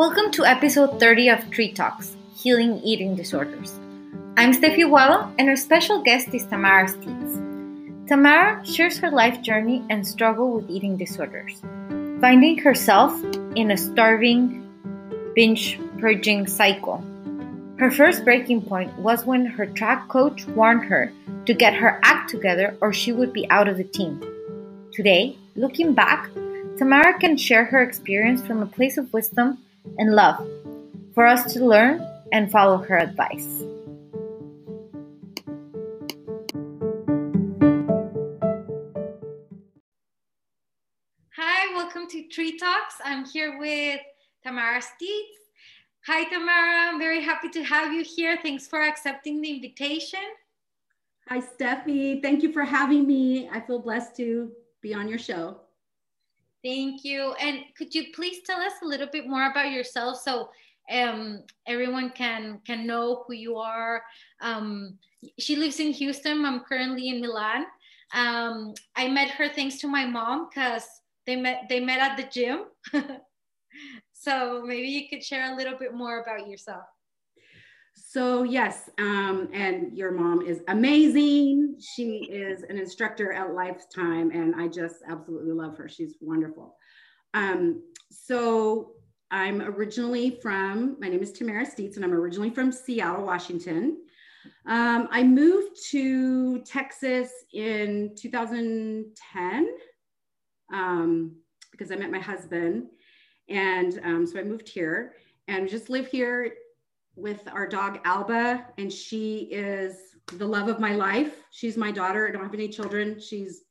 Welcome to episode 30 of Tri Talks Healing Eating Disorders. I'm Steffi Guado, and our special guest is Tamara Steeds. Tamara shares her life journey and struggle with eating disorders, finding herself in a starving, binge purging cycle. Her first breaking point was when her track coach warned her to get her act together or she would be out of the team. Today, looking back, Tamara can share her experience from a place of wisdom and love for us to learn and follow her advice. Hi, welcome to Tri Talks. I'm here with Tamara Steeds. Hi, Tamara. I'm very happy to have you here. Thanks for accepting the invitation. Hi, Steffi. Thank you for having me. I feel blessed to be on your show. Thank you. And could you please tell us a little bit more about yourself so um, everyone can can know who you are? Um, she lives in Houston. I'm currently in Milan. Um, I met her thanks to my mom because they met they met at the gym. so maybe you could share a little bit more about yourself. So yes, um, and your mom is amazing. She is an instructor at Lifetime, and I just absolutely love her. She's wonderful. Um, so I'm originally from. My name is Tamara Steets, and I'm originally from Seattle, Washington. Um, I moved to Texas in 2010 um, because I met my husband, and um, so I moved here and just live here with our dog Alba, and she is the love of my life. She's my daughter. I don't have any children. She's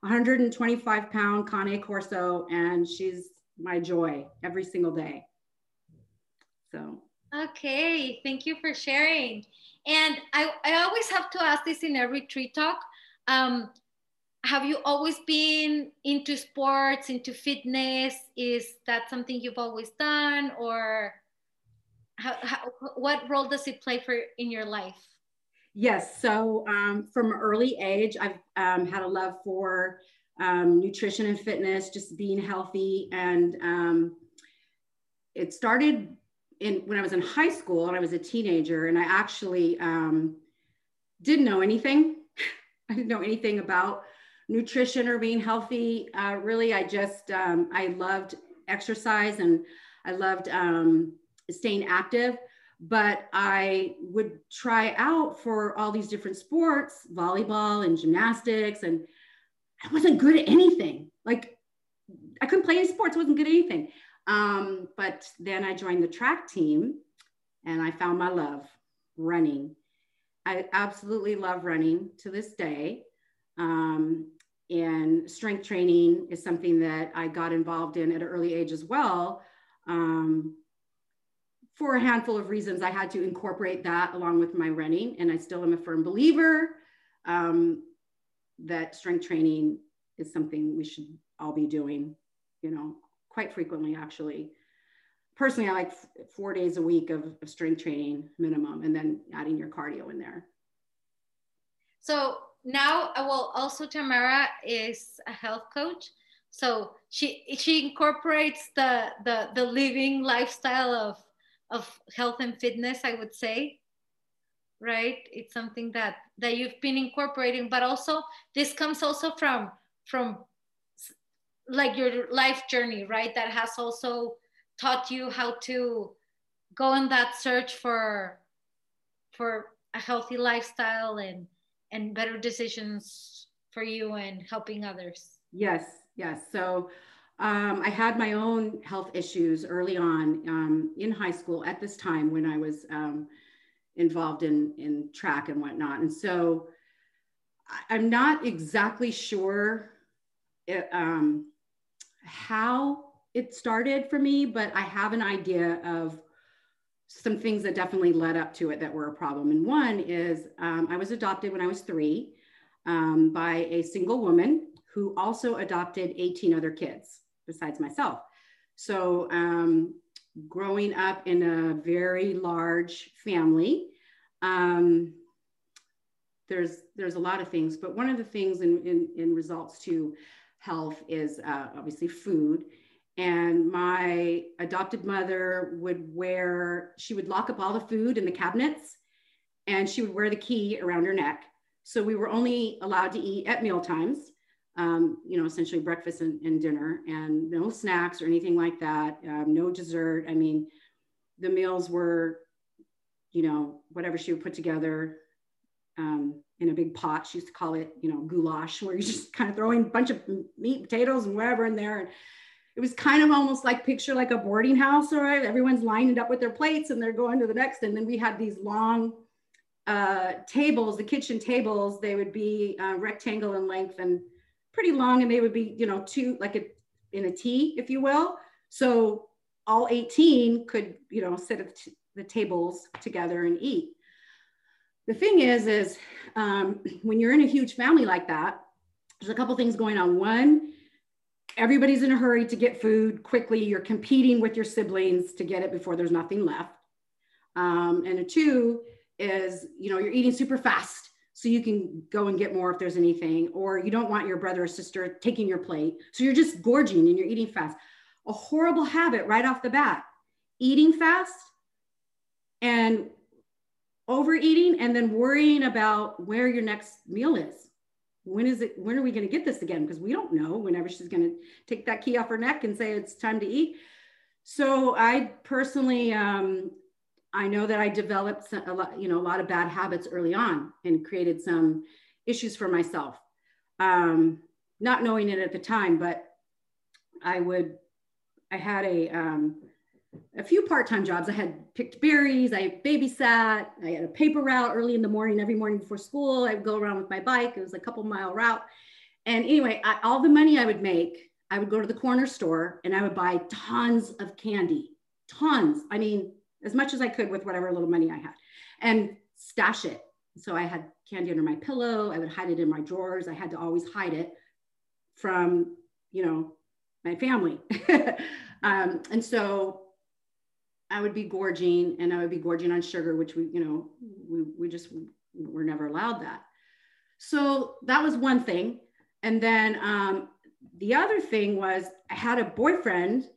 125 pound Cane Corso, and she's my joy every single day. So. Okay, thank you for sharing. And I, I always have to ask this in every Tri Talk. Um, have you always been into sports, into fitness? Is that something you've always done, or how, how, what role does it play for in your life? Yes. So um, from early age, I've um, had a love for um, nutrition and fitness, just being healthy. And um, it started in when I was in high school and I was a teenager, and I actually um, didn't know anything. I didn't know anything about nutrition or being healthy. Uh, really, I just um, I loved exercise and I loved staying active but I would try out for all these different sports, volleyball and gymnastics, and I wasn't good at anything. Like I couldn't play any sports, wasn't good at anything. Um, but then I joined the track team and I found my love running. I absolutely love running to this day. Um, and strength training is something that I got involved in at an early age as well. Um, for a handful of reasons, I had to incorporate that along with my running. And I still am a firm believer um, that strength training is something we should all be doing, you know, quite frequently, actually. Personally, I like four days a week of, of strength training minimum and then adding your cardio in there. So now, well, also Tamara is a health coach. So she she incorporates the the the living lifestyle of of health and fitness i would say right? It's something that that you've been incorporating but also this comes also from from like your life journey right? That has also taught you how to go on that search for for a healthy lifestyle and and better decisions for you and helping others. Yes yes. So um, I had my own health issues early on um, in high school at this time when I was um, involved in, in track and whatnot. And so I'm not exactly sure it, um, how it started for me, but I have an idea of some things that definitely led up to it that were a problem. And one is um, I was adopted when I was three um, by a single woman who also adopted 18 other kids besides myself. So, um, growing up in a very large family, um, there's there's a lot of things, but one of the things in in, in results to health is uh, obviously food. And my adopted mother would wear, she would lock up all the food in the cabinets and she would wear the key around her neck. So we were only allowed to eat at meal times um, you know, essentially breakfast and, and, dinner, and no snacks or anything like that. Um, no dessert. I mean, the meals were, you know, whatever she would put together um, in a big pot. She used to call it, you know, goulash, where you're just kind of throwing a bunch of meat, potatoes, and whatever in there. And it was kind of almost like picture like a boarding house, all right? Everyone's lined up with their plates and they're going to the next. And then we had these long uh, tables, the kitchen tables, they would be uh, rectangle in length and pretty long and they would be, you know, two, like a, in a T, if you will. So all 18 could, you know, sit at the tables together and eat. The thing is, is um, when you're in a huge family like that, there's a couple things going on. One, everybody's in a hurry to get food quickly. You're competing with your siblings to get it before there's nothing left. Um, and a two is, you know, you're eating super fast so you can go and get more if there's anything, or you don't want your brother or sister taking your plate. So you're just gorging and you're eating fast. A horrible habit right off the bat eating fast and overeating and then worrying about where your next meal is. When is it? When are we going to get this again? Because we don't know whenever she's going to take that key off her neck and say it's time to eat. So I personally um, I know that I developed a lot, you know, a lot of bad habits early on and created some issues for myself. Um, not knowing it at the time, but I would, I had a, um, a few part-time jobs. I had picked berries, I babysat, I had a paper route early in the morning, every morning before school. I would go around with my bike. It was a couple mile route. And anyway, I, all the money I would make, I would go to the corner store and I would buy tons of candy, tons. I mean, as much as I could with whatever little money I had and stash it. So I had candy under my pillow. I would hide it in my drawers. I had to always hide it from, you know, my family. um, and so I would be gorging and I would be gorging on sugar, which we, you know, we, we just were never allowed that. So that was one thing. And then um, the other thing was I had a boyfriend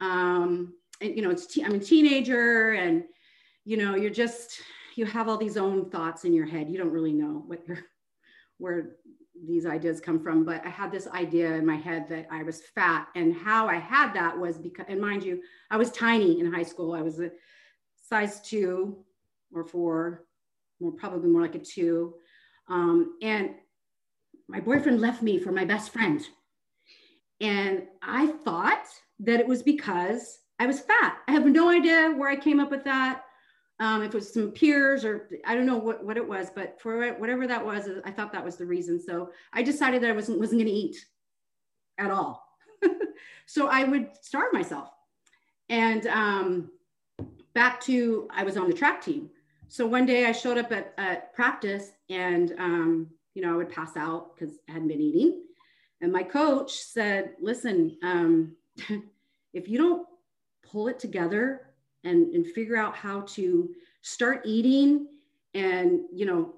um, and, you know, it's, I'm a teenager and, you know, you're just, you have all these own thoughts in your head. You don't really know what you're, where these ideas come from. But I had this idea in my head that I was fat. And how I had that was because, and mind you, I was tiny in high school. I was a size two or four, more probably more like a two. Um, and my boyfriend left me for my best friend. And I thought that it was because I was fat. I have no idea where I came up with that. Um, if it was some peers or I don't know what, what it was, but for whatever that was, I thought that was the reason. So I decided that I wasn't, wasn't going to eat at all. so I would starve myself. And um, back to, I was on the track team. So one day I showed up at, at practice and, um, you know, I would pass out because I hadn't been eating. And my coach said, listen, um, if you don't pull it together and, and figure out how to start eating and, you know,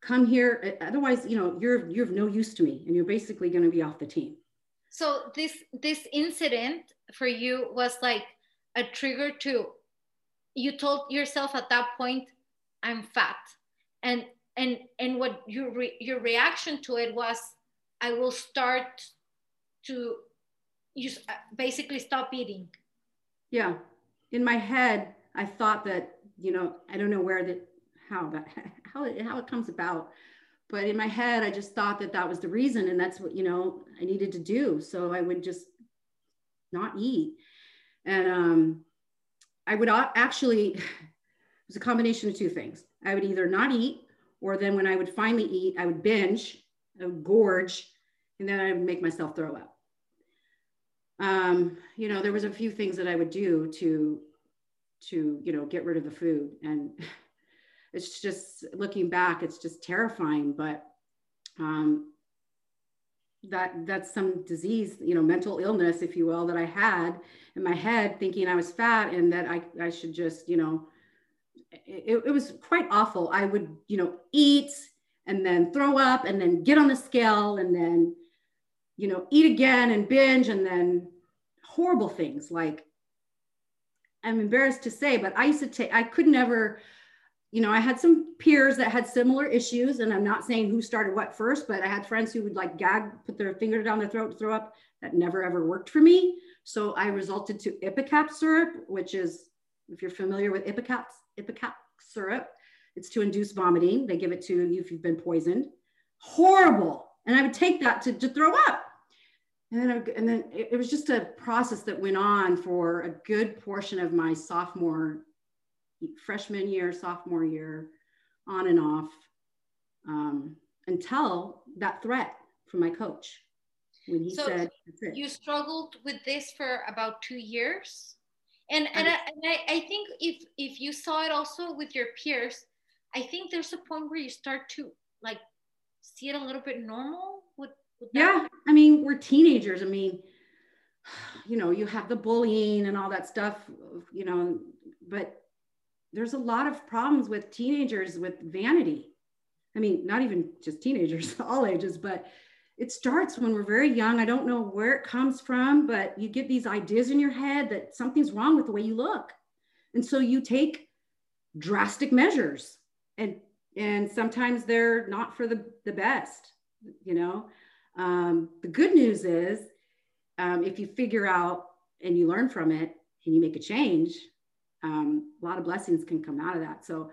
come here. Otherwise, you know, you're, you're of no use to me and you're basically going to be off the team. So this, this incident for you was like a trigger to, you told yourself at that point, I'm fat. And, and, and what your, re, your reaction to it was, I will start to use, basically stop eating yeah. In my head i thought that you know i don't know where that how that how it, how it comes about. But in my head i just thought that that was the reason and that's what you know i needed to do. So i would just not eat. And um i would actually it was a combination of two things. I would either not eat or then when i would finally eat i would binge I would gorge and then i would make myself throw up um, you know there was a few things that i would do to to you know get rid of the food. And it's just looking back it's just terrifying but um, that that's some disease you know mental illness if you will that i had in my head thinking i was fat and that i, I should just you know it, it was quite awful. I would you know eat and then throw up and then get on the scale and then you know eat again and binge and then horrible things like i'm embarrassed to say but i used to take i could never you know, I had some peers that had similar issues, and I'm not saying who started what first, but I had friends who would like gag, put their finger down their throat throw up. That never ever worked for me. So I resulted to Ipecac syrup, which is, if you're familiar with Ipecac, Ipecac syrup, it's to induce vomiting. They give it to you if you've been poisoned. Horrible. And I would take that to, to throw up. And then, and then it, it was just a process that went on for a good portion of my sophomore freshman year, sophomore year, on and off, um, until that threat from my coach when he so said, "You struggled with this for about two years." And, and, I, and I, I think if if you saw it also with your peers, I think there's a point where you start to like see it a little bit normal. Yeah, I mean we're teenagers. I mean, you know, you have the bullying and all that stuff, you know, but there's a lot of problems with teenagers with vanity. I mean, not even just teenagers, all ages, but it starts when we're very young. I don't know where it comes from, but you get these ideas in your head that something's wrong with the way you look. And so you take drastic measures and and sometimes they're not for the, the best, you know. Um, the good news is um, if you figure out and you learn from it and you make a change, um, a lot of blessings can come out of that. So,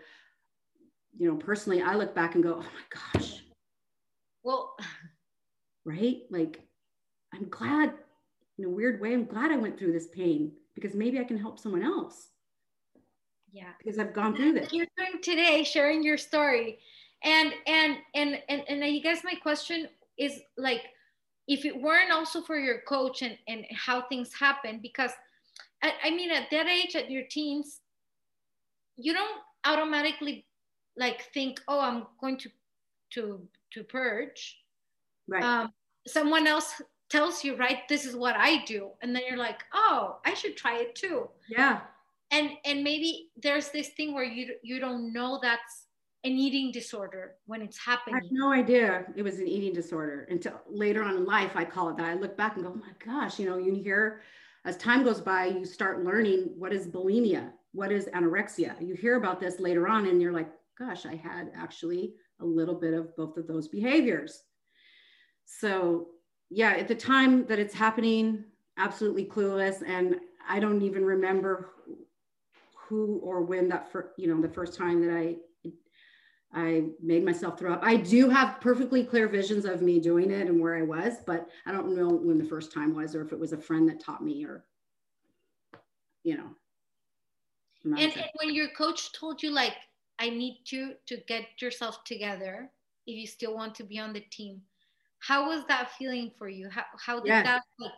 you know, personally, I look back and go, oh my gosh. Well, right? Like, I'm glad in a weird way, I'm glad I went through this pain because maybe I can help someone else. Yeah. Because I've gone through this. You're doing today, sharing your story. And and and and and I guess my question is like if it weren't also for your coach and, and how things happen, because I, I mean, at that age, at your teens, you don't automatically like think, oh, I'm going to to to purge. Right. Um, someone else tells you, right, this is what I do, and then you're like, oh, I should try it too. Yeah. And and maybe there's this thing where you you don't know that's an eating disorder when it's happening. I had no idea it was an eating disorder until later on in life. I call it that. I look back and go, oh my gosh, you know, you hear as time goes by, you start learning what is bulimia, what is anorexia. You hear about this later on, and you're like, gosh, I had actually a little bit of both of those behaviors. So, yeah, at the time that it's happening, absolutely clueless. And I don't even remember who or when that, for, you know, the first time that I I made myself throw up. I do have perfectly clear visions of me doing it and where I was, but I don't know when the first time was or if it was a friend that taught me or, you know. And, and, when your coach told you, like, I need you to get yourself together if you still want to be on the team, how was that feeling for you? How, how did yes. that like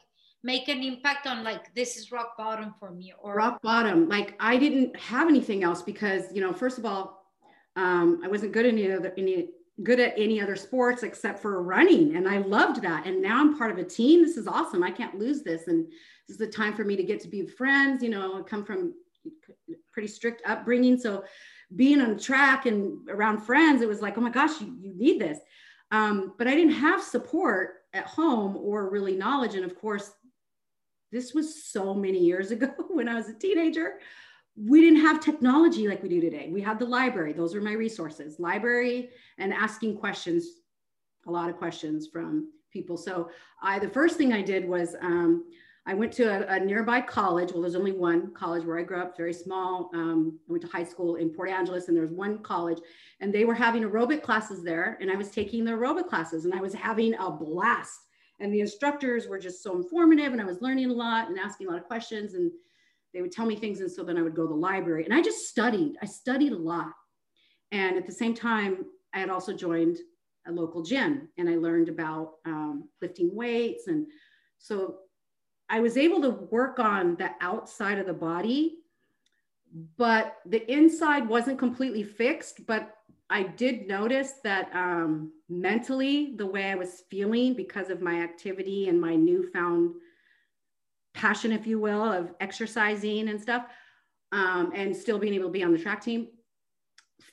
make an impact on like this is rock bottom for me or rock bottom like i didn't have anything else because you know first of all um, I wasn't good at any other any good at any other sports except for running, and I loved that. And now I'm part of a team. This is awesome. I can't lose this, and this is the time for me to get to be friends. You know, I come from pretty strict upbringing, so being on track and around friends, it was like, oh my gosh, you, you need this. Um, but I didn't have support at home or really knowledge. And of course, this was so many years ago when I was a teenager we didn't have technology like we do today. We had the library. Those are my resources, library and asking questions, a lot of questions from people. So I, the first thing I did was um, I went to a, a, nearby college. Well, there's only one college where I grew up, very small. Um, I went to high school in Port Angeles, and there was one college, and they were having aerobic classes there, and I was taking the aerobic classes, and I was having a blast. And the instructors were just so informative, and I was learning a lot and asking a lot of questions, and they would tell me things, and so then I would go to the library, and I just studied. I studied a lot, and at the same time, I had also joined a local gym, and I learned about um, lifting weights, and so I was able to work on the outside of the body, but the inside wasn't completely fixed. But I did notice that um, mentally, the way I was feeling because of my activity and my newfound passion, if you will, of exercising and stuff, um, and still being able to be on the track team,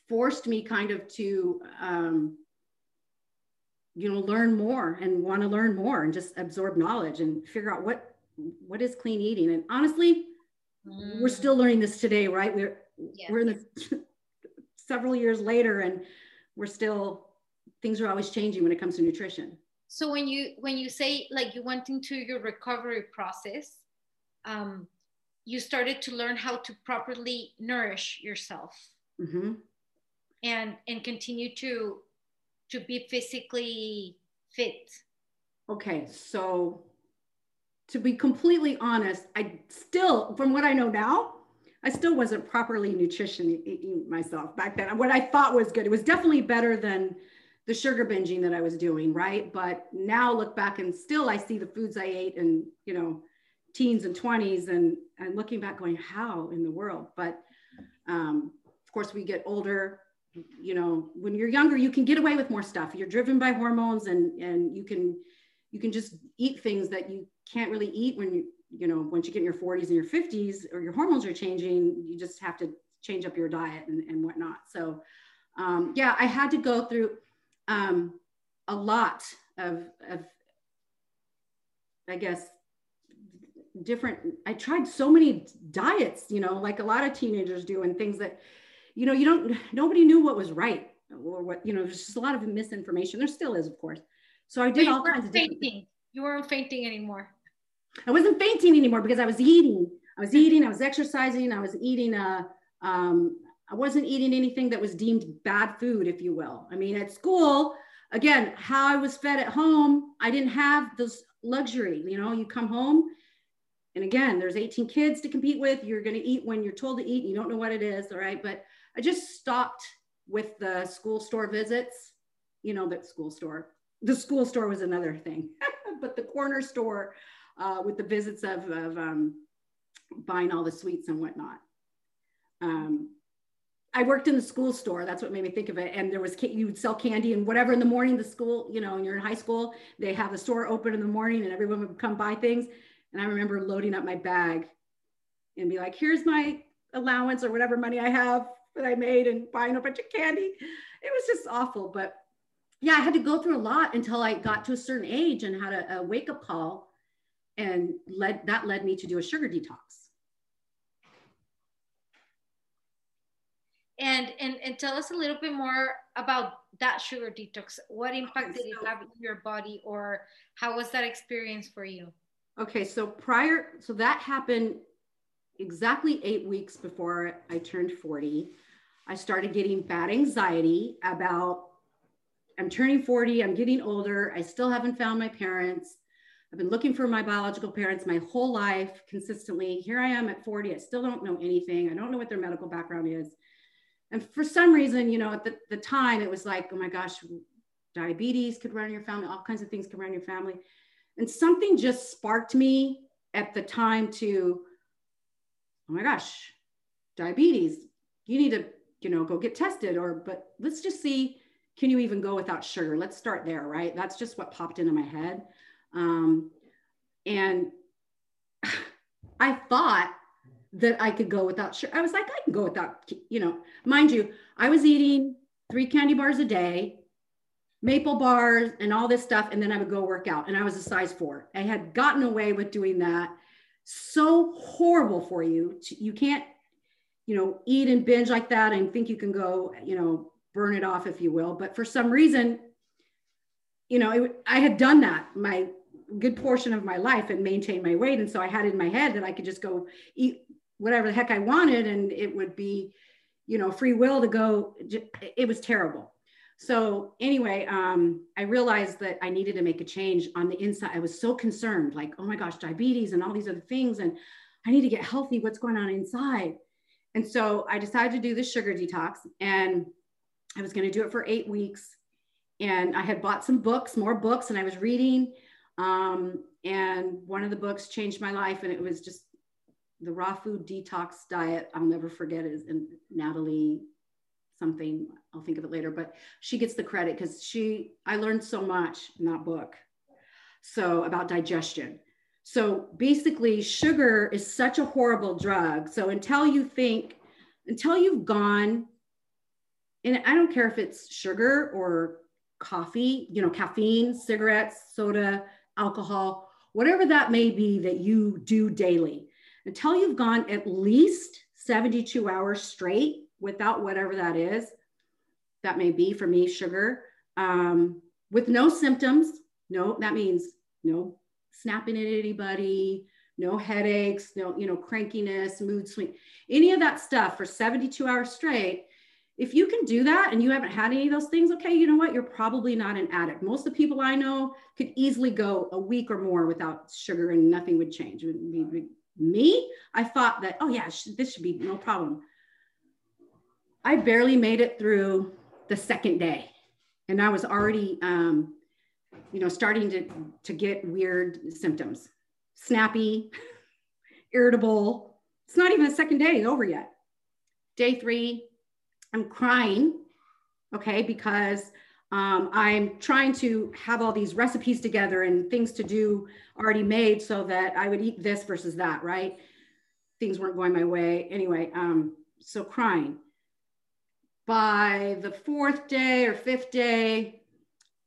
forced me kind of to, um, you know, learn more and want to learn more and just absorb knowledge and figure out what what is clean eating? And honestly, mm. we're still learning this today, right? We're yes. we're in the several years later, and we're still things are always changing when it comes to nutrition. So when you when you say like you went into your recovery process, um, you started to learn how to properly nourish yourself, mm-hmm. and and continue to to be physically fit. Okay, so to be completely honest, I still, from what I know now, I still wasn't properly nutrition myself back then. What I thought was good, it was definitely better than the sugar binging that I was doing, right? But now look back and still I see the foods I ate and you know, teens and 20s and and looking back going, how in the world? But um, of course we get older, you know, when you're younger, you can get away with more stuff. You're driven by hormones and and you can you can just eat things that you can't really eat when you you know once you get in your 40s and your 50s or your hormones are changing you just have to change up your diet and, and whatnot so um, yeah i had to go through um, a lot of, of i guess different i tried so many diets you know like a lot of teenagers do and things that you know you don't nobody knew what was right or what you know there's just a lot of misinformation there still is of course so i did all kinds of fainting. you weren't fainting anymore I wasn't fainting anymore because I was eating. I was eating. I was exercising. I was eating. A, uh, um, I wasn't eating anything that was deemed bad food, if you will. I mean, at school, again, how I was fed at home, I didn't have this luxury. You know, you come home, and again, there's 18 kids to compete with. You're going to eat when you're told to eat. And You don't know what it is. All right, but I just stopped with the school store visits. You know, that school store. The school store was another thing, but the corner store uh, with the visits of, of um, buying all the sweets and whatnot. Um, I worked in the school store. That's what made me think of it. And there was you would sell candy and whatever in the morning. The school, you know, when you're in high school, they have the store open in the morning, and everyone would come buy things. And I remember loading up my bag and be like, "Here's my allowance or whatever money I have that I made, and buying a bunch of candy." It was just awful. But yeah, I had to go through a lot until I got to a certain age and had a, a wake up call and led that led me to do a sugar detox and and and tell us a little bit more about that sugar detox what impact did it have in your body or how was that experience for you okay so prior so that happened exactly eight weeks before i turned 40 i started getting bad anxiety about i'm turning 40 i'm getting older i still haven't found my parents I've been looking for my biological parents my whole life consistently. Here I am at 40. I still don't know anything. I don't know what their medical background is. And for some reason, you know, at the, the time, it was like, oh my gosh, diabetes could run in your family, all kinds of things could run in your family. And something just sparked me at the time to, oh my gosh, diabetes, you need to, you know, go get tested or, but let's just see, can you even go without sugar? Let's start there, right? That's just what popped into my head. Um, and I thought that I could go without sugar. I was like, I can go without, you know, mind you, I was eating three candy bars a day, maple bars, and all this stuff. And then I would go work out. And I was a size four. I had gotten away with doing that. So horrible for you. You can't, you know, eat and binge like that and think you can go, you know, burn it off, if you will. But for some reason, you know, it, I had done that. My good portion of my life and maintain my weight. And so I had in my head that I could just go eat whatever the heck I wanted and it would be, you know, free will to go. It was terrible. So anyway, um, I realized that I needed to make a change on the inside. I was so concerned, like, oh my gosh, diabetes and all these other things. And I need to get healthy. What's going on inside? And so I decided to do the sugar detox and I was going to do it for eight weeks. And I had bought some books, more books, and I was reading. Um, and one of the books changed my life, and it was just the raw food detox diet. I'll never forget it. And Natalie something, I'll think of it later, but she gets the credit because she, I learned so much in that book. So about digestion. So basically, sugar is such a horrible drug. So until you think, until you've gone, and I don't care if it's sugar or coffee, you know, caffeine, cigarettes, soda, alcohol, whatever that may be that you do daily, until you've gone at least 72 hours straight without whatever that is, that may be for me, sugar, um, with no symptoms. No, that means no snapping at anybody, no headaches, no, you know, crankiness, mood swing, any of that stuff for 72 hours straight. If you can do that and you haven't had any of those things, okay, you know what? You're probably not an addict. Most of the people I know could easily go a week or more without sugar and nothing would change. It would be, me. I thought that, oh yeah, this should be no problem. I barely made it through the second day, and I was already um, you know, starting to, to get weird symptoms, snappy, irritable. It's not even the second day over yet. Day three, I'm crying, okay, because um, I'm trying to have all these recipes together and things to do already made so that I would eat this versus that, right? Things weren't going my way. Anyway, um, so crying. By the fourth day or fifth day,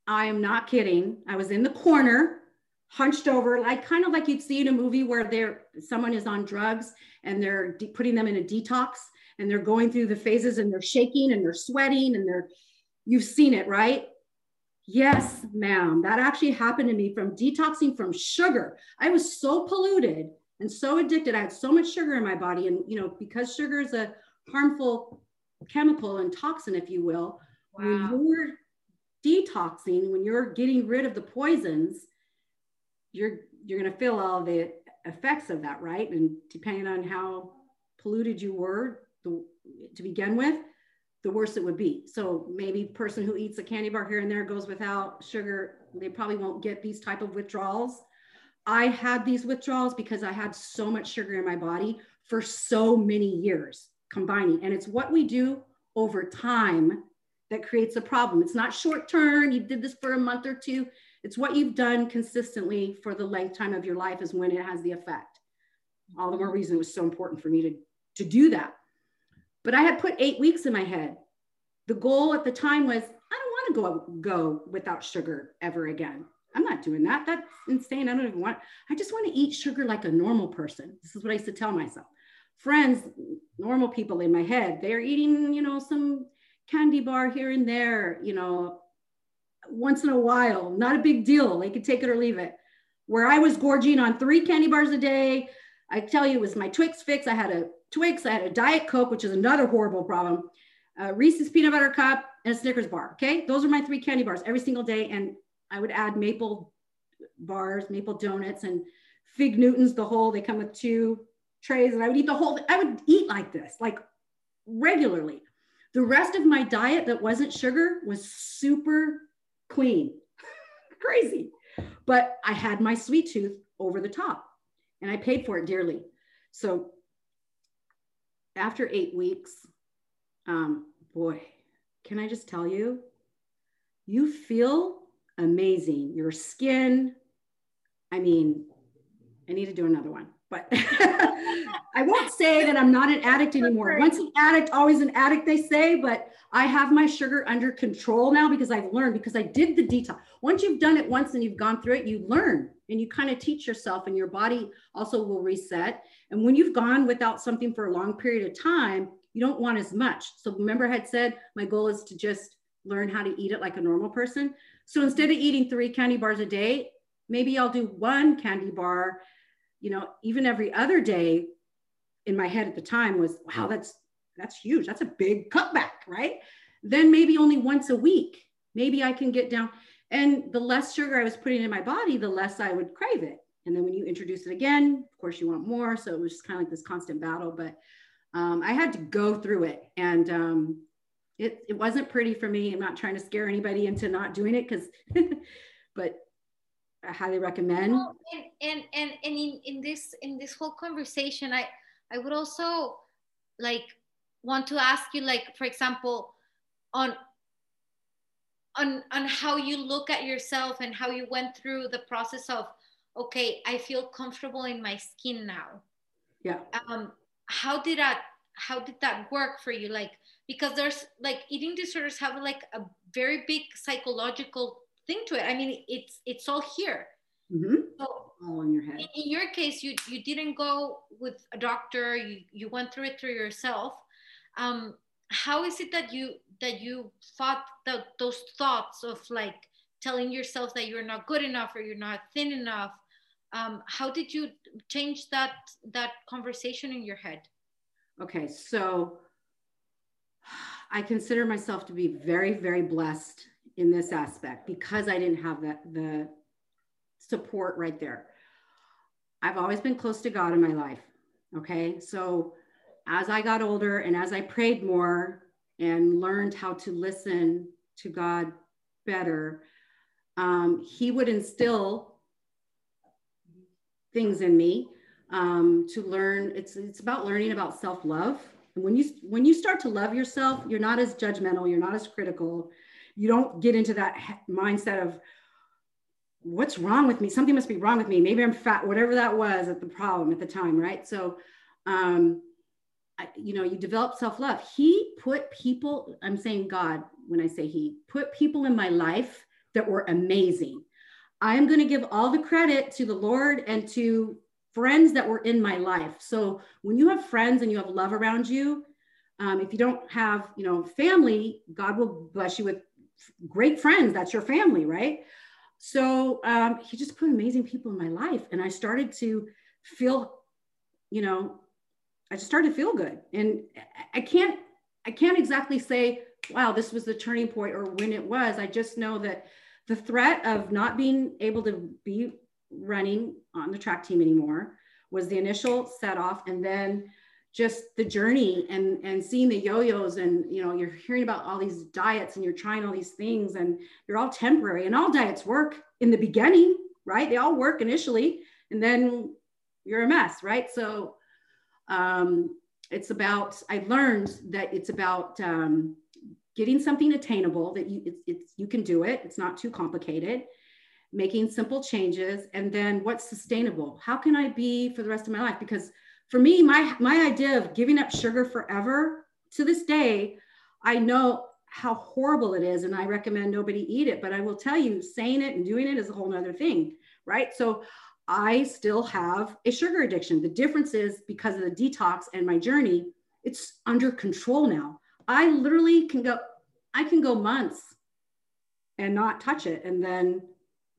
I am not kidding. I was in the corner, hunched over, like kind of like you'd see in a movie where there someone is on drugs and they're de- putting them in a detox and they're going through the phases and they're shaking and they're sweating and they're you've seen it, right? Yes, ma'am. That actually happened to me from detoxing from sugar. I was so polluted and so addicted. I had so much sugar in my body. And, you know, because sugar is a harmful chemical and toxin, if you will, wow. when you're detoxing, when you're getting rid of the poisons, you're you're going to feel all the effects of that, right? And depending on how polluted you were the, to begin with, the worse it would be. So maybe person who eats a candy bar here and there goes without sugar, they probably won't get these type of withdrawals. I had these withdrawals because I had so much sugar in my body for so many years combining. And it's what we do over time that creates a problem. It's not short term, you did this for a month or two. It's what you've done consistently for the lifetime of your life is when it has the effect. All the more reason it was so important for me to, to do that. But I had put eight weeks in my head. The goal at the time was I don't want to go, go without sugar ever again. I'm not doing that. That's insane. I don't even want, I just want to eat sugar like a normal person. This is what I used to tell myself. Friends, normal people in my head, they're eating, you know, some candy bar here and there, you know, once in a while, not a big deal. They could take it or leave it. Where I was gorging on three candy bars a day, I tell you, it was my Twix fix. I had a Twix, I had a Diet Coke, which is another horrible problem, uh, Reese's peanut butter cup, and a Snickers bar. Okay. Those are my three candy bars every single day. And I would add maple bars, maple donuts, and fig Newtons, the whole, they come with two trays. And I would eat the whole, I would eat like this, like regularly. The rest of my diet that wasn't sugar was super clean, crazy. But I had my sweet tooth over the top and I paid for it dearly. So after eight weeks, um, boy, can I just tell you, you feel amazing. Your skin, I mean, I need to do another one but I won't say that I'm not an addict anymore. Once an addict, always an addict, they say, but I have my sugar under control now because I've learned because I did the detox. Once you've done it once and you've gone through it, you learn and you kind of teach yourself, and your body also will reset. And when you've gone without something for a long period of time, you don't want as much. So remember, I had said my goal is to just learn how to eat it like a normal person. So instead of eating three candy bars a day, maybe I'll do one candy bar, you know, even every other day in my head at the time was, wow, that's that's huge. That's a big cutback, right? Then maybe only once a week. Maybe I can get down. And the less sugar I was putting in my body, the less I would crave it. And then when you introduce it again, of course, you want more. So it was just kind of like this constant battle. But um, I had to go through it. And um, it, it wasn't pretty for me. I'm not trying to scare anybody into not doing it because, but I highly recommend. Well, and, and, and, and in, in this, in this whole conversation, I, I would also like want to ask you, like, for example, on on on how you look at yourself and how you went through the process of okay i feel comfortable in my skin now. Yeah. Um how did that how did that work for you? Like because there's like eating disorders have like a very big psychological thing to it. I mean it's it's all here. Mm-hmm. so all in your head. in, in your case you you didn't go with a doctor. You you went through it through yourself. Um how is it that you that you thought that those thoughts of like telling yourself that you're not good enough or you're not thin enough um, how did you change that that conversation in your head? Okay so i consider myself to be very very blessed in this aspect because i didn't have that the support right there. I've always been close to god in my life okay? So as I got older and as I prayed more and learned how to listen to God better, um, He would instill things in me um, to learn. It's it's about learning about self love. And when you when you start to love yourself, you're not as judgmental. You're not as critical. You don't get into that mindset of what's wrong with me. Something must be wrong with me. Maybe I'm fat. Whatever that was at the problem at the time, right? So. Um, you know, you develop self love. He put people, I'm saying God when I say He, put people in my life that were amazing. I'm going to give all the credit to the Lord and to friends that were in my life. So when you have friends and you have love around you, um, if you don't have, you know, family, God will bless you with great friends. That's your family, right? So um, He just put amazing people in my life, and I started to feel, you know, I just started to feel good. And I can't, I can't exactly say, wow, this was the turning point or when it was. I just know that the threat of not being able to be running on the track team anymore was the initial set off. And then just the journey and and seeing the yo-yos and you know you're hearing about all these diets and you're trying all these things and they're all temporary and all diets work in the beginning right they all work initially and then you're a mess right so um, it's about, I learned that it's about um, getting something attainable that you, it's, you can do it. It's not too complicated, making simple changes. And then what's sustainable? How can I be for the rest of my life? Because for me, my, my idea of giving up sugar forever to this day, I know how horrible it is and I recommend nobody eat it, but I will tell you saying it and doing it is a whole nother thing, right? So I still have a sugar addiction. The difference is because of the detox and my journey, it's under control now. I literally can go, I can go months and not touch it. And then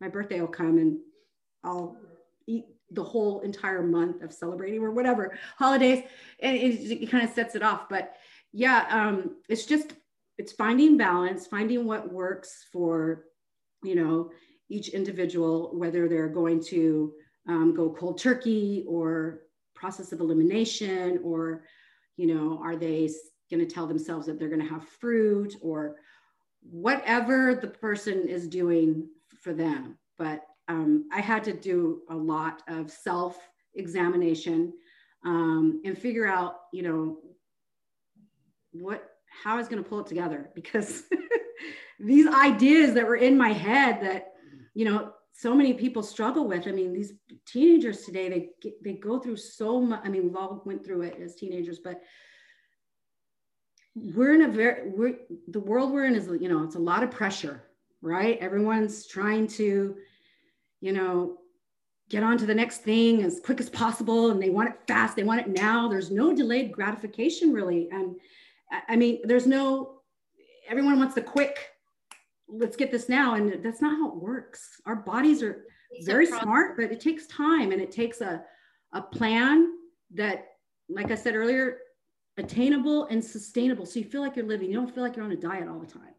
my birthday will come and I'll eat the whole entire month of celebrating or whatever holidays. And it, it kind of sets it off. But yeah, um, it's just, it's finding balance, finding what works for, you know, each individual, whether they're going to um, go cold turkey or process of elimination, or, you know, are they going to tell themselves that they're going to have fruit or whatever the person is doing for them. But um, I had to do a lot of self examination um, and figure out, you know, what, how I was going to pull it together because these ideas that were in my head that you know so many people struggle with i mean these teenagers today they they go through so much i mean we've all went through it as teenagers but we're in a very we're the world we're in is you know it's a lot of pressure right? Everyone's trying to you know get on to the next thing as quick as possible and they want it fast they want it now. There's no delayed gratification really and i mean there's no everyone wants the quick let's get this now and that's not how it works our bodies are it's very smart, but it takes time and it takes a, a plan that, like I said earlier, attainable and sustainable. So you feel like you're living, you don't feel like you're on a diet all the time.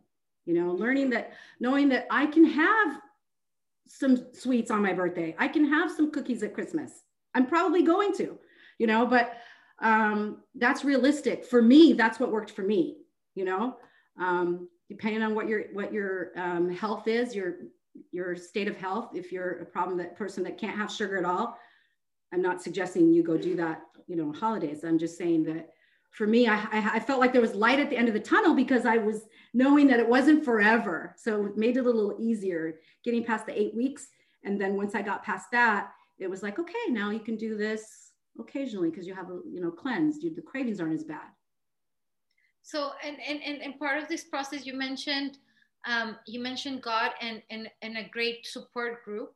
You know, learning that, knowing that I can have some sweets on my birthday, I can have some cookies at Christmas. I'm probably going to, you know, but um, that's realistic for me. That's what worked for me, you know, um, depending on what your what your um, health is, your your state of health. If you're a problem that person that can't have sugar at all, I'm not suggesting you go do that, you know, holidays. I'm just saying that for me, I, I, felt like there was light at the end of the tunnel because I was knowing that it wasn't forever. So it made it a little easier getting past the eight weeks. And then once I got past that, it was like, okay, now you can do this occasionally because you have a, you know, cleansed. You, the cravings aren't as bad. So, and, and, and, and part of this process, you mentioned, um, you mentioned God and, and, and a great support group,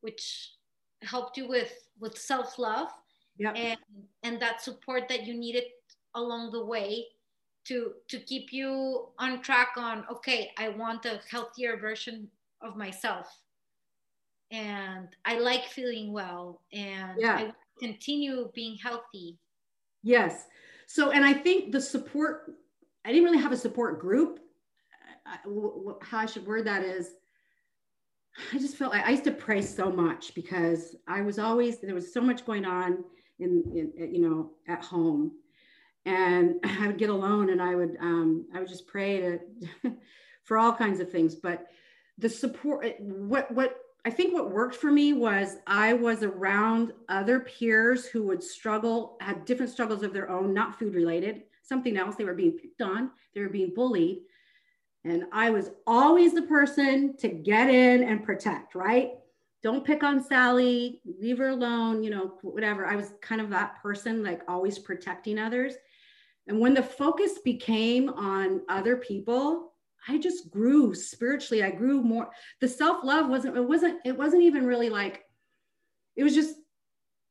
which helped you with, with self-love yep. and, and that support that you needed along the way to to keep you on track on okay i want a healthier version of myself and i like feeling well and yeah. i continue being healthy yes so and i think the support i didn't really have a support group. I, how i should word that is i just felt like i used to pray so much because i was always there was so much going on in, in you know at home. And I would get alone and I would um, I would just pray to for all kinds of things. But the support, what what I think what worked for me was I was around other peers who would struggle, had different struggles of their own, not food related, something else. They were being picked on, they were being bullied. And I was always the person to get in and protect, right? Don't pick on Sally, leave her alone, you know, whatever. I was kind of that person, like always protecting others. And when the focus became on other people, I just grew spiritually. I grew more. The self-love wasn't, it wasn't, it wasn't even really like, it was just,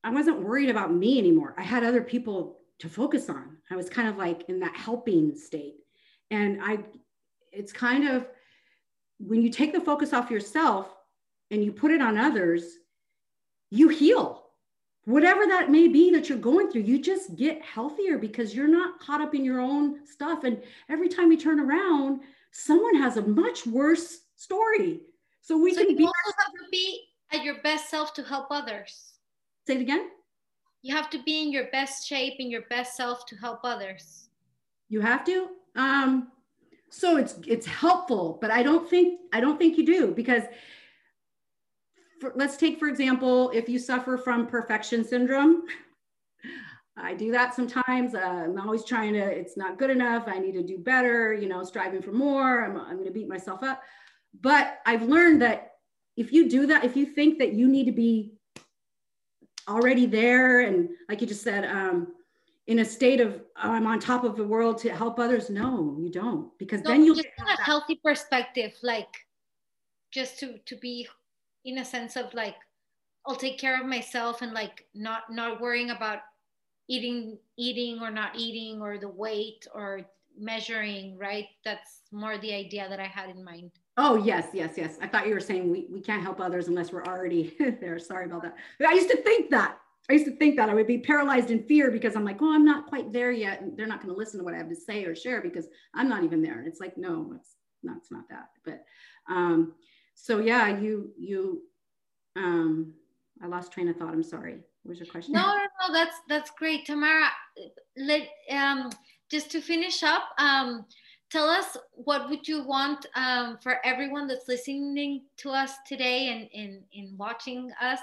I wasn't worried about me anymore. I had other people to focus on. I was kind of like in that helping state. And I, it's kind of when you take the focus off yourself and you put it on others, you heal whatever that may be that you're going through, you just get healthier because you're not caught up in your own stuff. And every time you turn around, someone has a much worse story. So we so can be, also have to be at your best self to help others. Say it again. You have to be in your best shape, in your best self to help others. You have to. Um, so it's it's helpful, but I don't think I don't think you do because for, let's take, for example, if you suffer from perfection syndrome, I do that sometimes. Uh, I'm always trying to, it's not good enough. I need to do better, you know, striving for more. I'm, I'm going to beat myself up. But I've learned that if you do that, if you think that you need to be already there. And like you just said, um, in a state of oh, I'm on top of the world to help others, no, you don't, because no, then you'll just get a healthy perspective, like just to to be in a sense of like I'll take care of myself and like not not worrying about eating eating or not eating or the weight or measuring right? That's more the idea that i had in mind oh yes yes yes i thought you were saying we, we can't help others unless we're already there sorry about that i used to think that i used to think that i would be paralyzed in fear because i'm like oh i'm not quite there yet and they're not going to listen to what i have to say or share because i'm not even there and it's like no it's not it's not that but um so yeah, you you um I lost train of thought. I'm sorry. What was your question? No, no, no. That's that's great, Tamara. Let um just to finish up. Um, tell us what would you want um, for everyone that's listening to us today and in in watching us.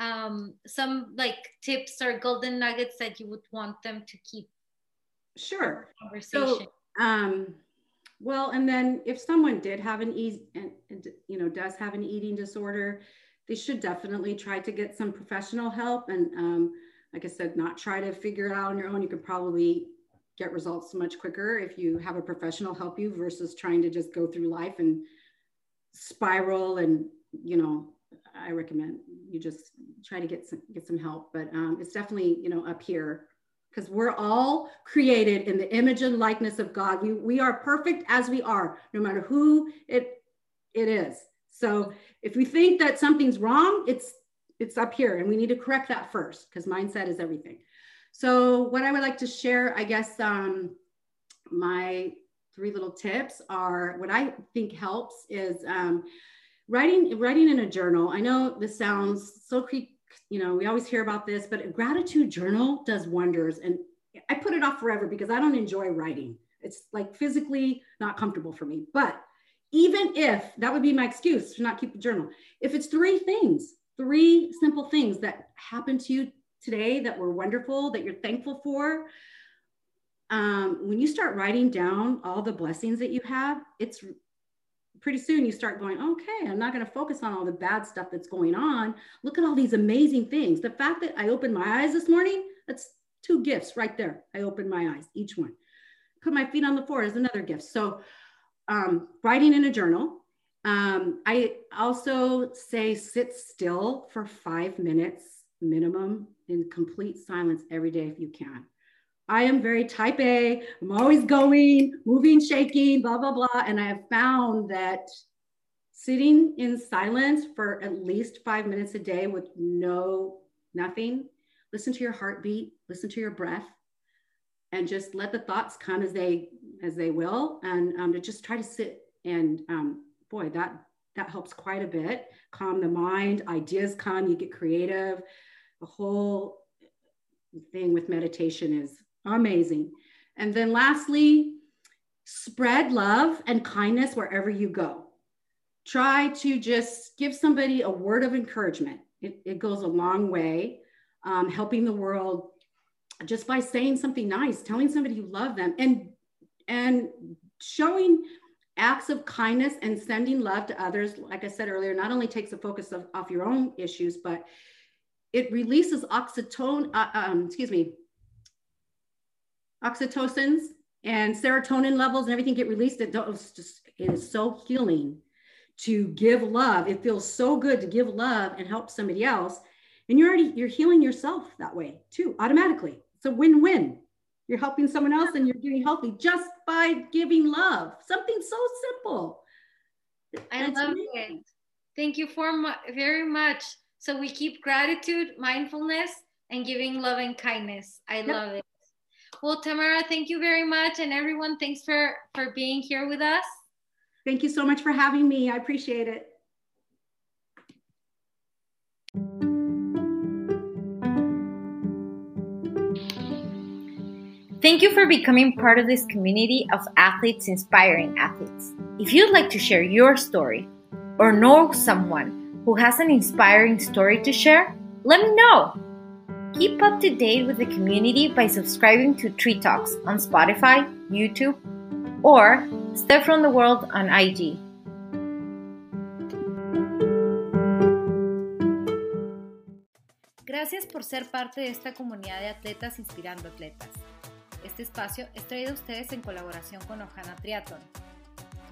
Um, some like tips or golden nuggets that you would want them to keep. Sure. Conversation. So, um, well, and then if someone did have an ease and, you know does have an eating disorder, they should definitely try to get some professional help. And um, like I said, not try to figure it out on your own. You could probably get results much quicker if you have a professional help you versus trying to just go through life and spiral. And you know, I recommend you just try to get some get some help. But um, it's definitely you know up here because we're all created in the image and likeness of God. We, we are perfect as we are, no matter who it, it is. So if we think that something's wrong, it's it's up here and we need to correct that first because mindset is everything. So what I would like to share, I guess um, my three little tips are what I think helps is um, writing writing in a journal. I know this sounds so creepy you know, we always hear about this, but a gratitude journal does wonders. And I put it off forever because I don't enjoy writing. It's like physically not comfortable for me. But even if that would be my excuse to not keep a journal, if it's three things, three simple things that happened to you today that were wonderful, that you're thankful for, um, when you start writing down all the blessings that you have, it's pretty soon you start going, okay, I'm not going to focus on all the bad stuff that's going on. Look at all these amazing things. The fact that I opened my eyes this morning, that's two gifts right there. I opened my eyes, each one. Put my feet on the floor is another gift. So, um, writing in a journal. Um, I also say sit still for five minutes minimum in complete silence every day if you can. I am very type A. I'm always going, moving, shaking, blah, blah, blah. And I have found that sitting in silence for at least five minutes a day with no, nothing, listen to your heartbeat, listen to your breath, and just let the thoughts come as they as they will and um, to just try to sit and um, boy that that helps quite a bit calm the mind ideas come you get creative the whole thing with meditation is Amazing. And then lastly, spread love and kindness wherever you go. Try to just give somebody a word of encouragement. It, it goes a long way, um, helping the world just by saying something nice, telling somebody you love them, and and showing acts of kindness and sending love to others. Like I said earlier, not only takes the focus of, off your own issues, but it releases oxytocin. Uh, um, excuse me, oxytocins and serotonin levels and everything get released. It, just, it is so healing to give love. It feels so good to give love and help somebody else. And you're already, you're healing yourself that way too, automatically. It's a win-win. You're helping someone else and you're getting healthy just by giving love. Something so simple. I love it. Thank you for mu- very much. So we keep gratitude, mindfulness, and giving love and kindness. I yep. love it. Well, Tamara, thank you very much. And everyone, thanks for, for being here with us. Thank you so much for having me. I appreciate it. Thank you for becoming part of this community of athletes inspiring athletes. If you'd like to share your story or know someone who has an inspiring story to share, let me know. Keep up to date with the community by subscribing to Tri Talks on Spotify, YouTube, or Step from the World on IG. Gracias por ser parte de esta comunidad de atletas inspirando atletas. Este espacio es traído a ustedes en colaboración con Ojana Triathlon,